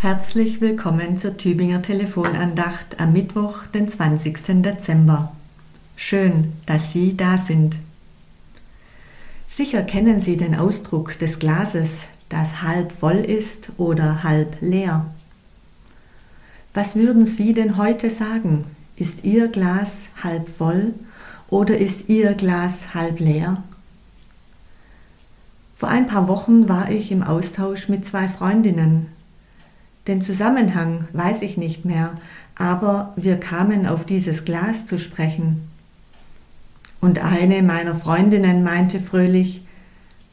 Herzlich willkommen zur Tübinger Telefonandacht am Mittwoch, den 20. Dezember. Schön, dass Sie da sind. Sicher kennen Sie den Ausdruck des Glases, das halb voll ist oder halb leer. Was würden Sie denn heute sagen? Ist Ihr Glas halb voll oder ist Ihr Glas halb leer? Vor ein paar Wochen war ich im Austausch mit zwei Freundinnen den Zusammenhang weiß ich nicht mehr, aber wir kamen auf dieses Glas zu sprechen. Und eine meiner Freundinnen meinte fröhlich,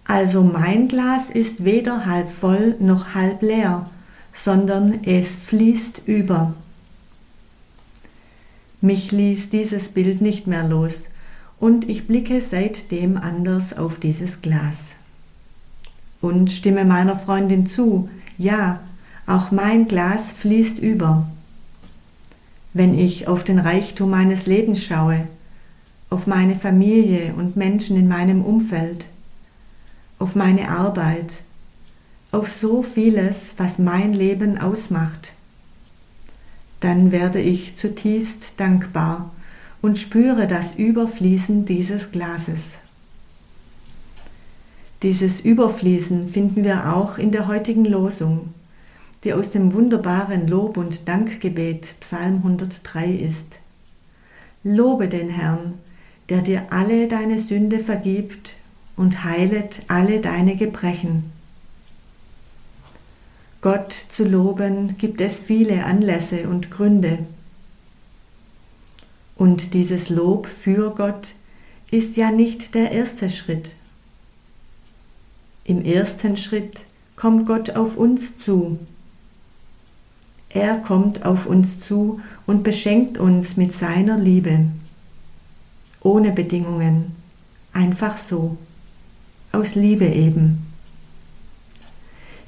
also mein Glas ist weder halb voll noch halb leer, sondern es fließt über. Mich ließ dieses Bild nicht mehr los, und ich blicke seitdem anders auf dieses Glas. Und stimme meiner Freundin zu, ja, auch mein Glas fließt über. Wenn ich auf den Reichtum meines Lebens schaue, auf meine Familie und Menschen in meinem Umfeld, auf meine Arbeit, auf so vieles, was mein Leben ausmacht, dann werde ich zutiefst dankbar und spüre das Überfließen dieses Glases. Dieses Überfließen finden wir auch in der heutigen Losung die aus dem wunderbaren Lob- und Dankgebet Psalm 103 ist. Lobe den Herrn, der dir alle deine Sünde vergibt und heilet alle deine Gebrechen. Gott zu loben gibt es viele Anlässe und Gründe. Und dieses Lob für Gott ist ja nicht der erste Schritt. Im ersten Schritt kommt Gott auf uns zu er kommt auf uns zu und beschenkt uns mit seiner Liebe. Ohne Bedingungen. Einfach so. Aus Liebe eben.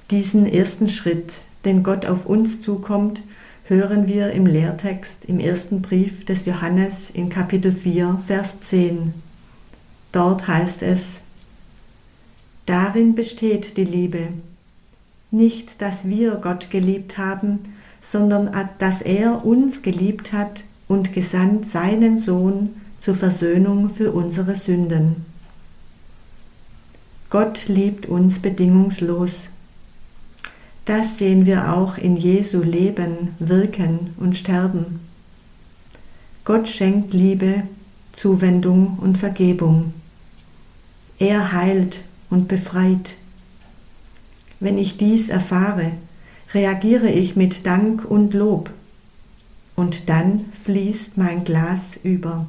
Diesen ersten Schritt, den Gott auf uns zukommt, hören wir im Lehrtext im ersten Brief des Johannes in Kapitel 4, Vers 10. Dort heißt es, Darin besteht die Liebe, nicht, dass wir Gott geliebt haben, sondern dass er uns geliebt hat und gesandt seinen Sohn zur Versöhnung für unsere Sünden. Gott liebt uns bedingungslos. Das sehen wir auch in Jesu Leben, Wirken und Sterben. Gott schenkt Liebe, Zuwendung und Vergebung. Er heilt und befreit. Wenn ich dies erfahre, reagiere ich mit Dank und Lob und dann fließt mein Glas über.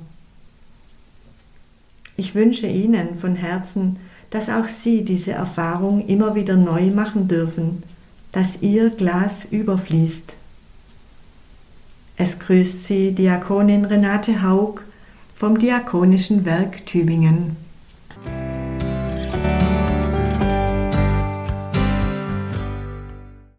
Ich wünsche Ihnen von Herzen, dass auch Sie diese Erfahrung immer wieder neu machen dürfen, dass Ihr Glas überfließt. Es grüßt Sie Diakonin Renate Haug vom Diakonischen Werk Tübingen.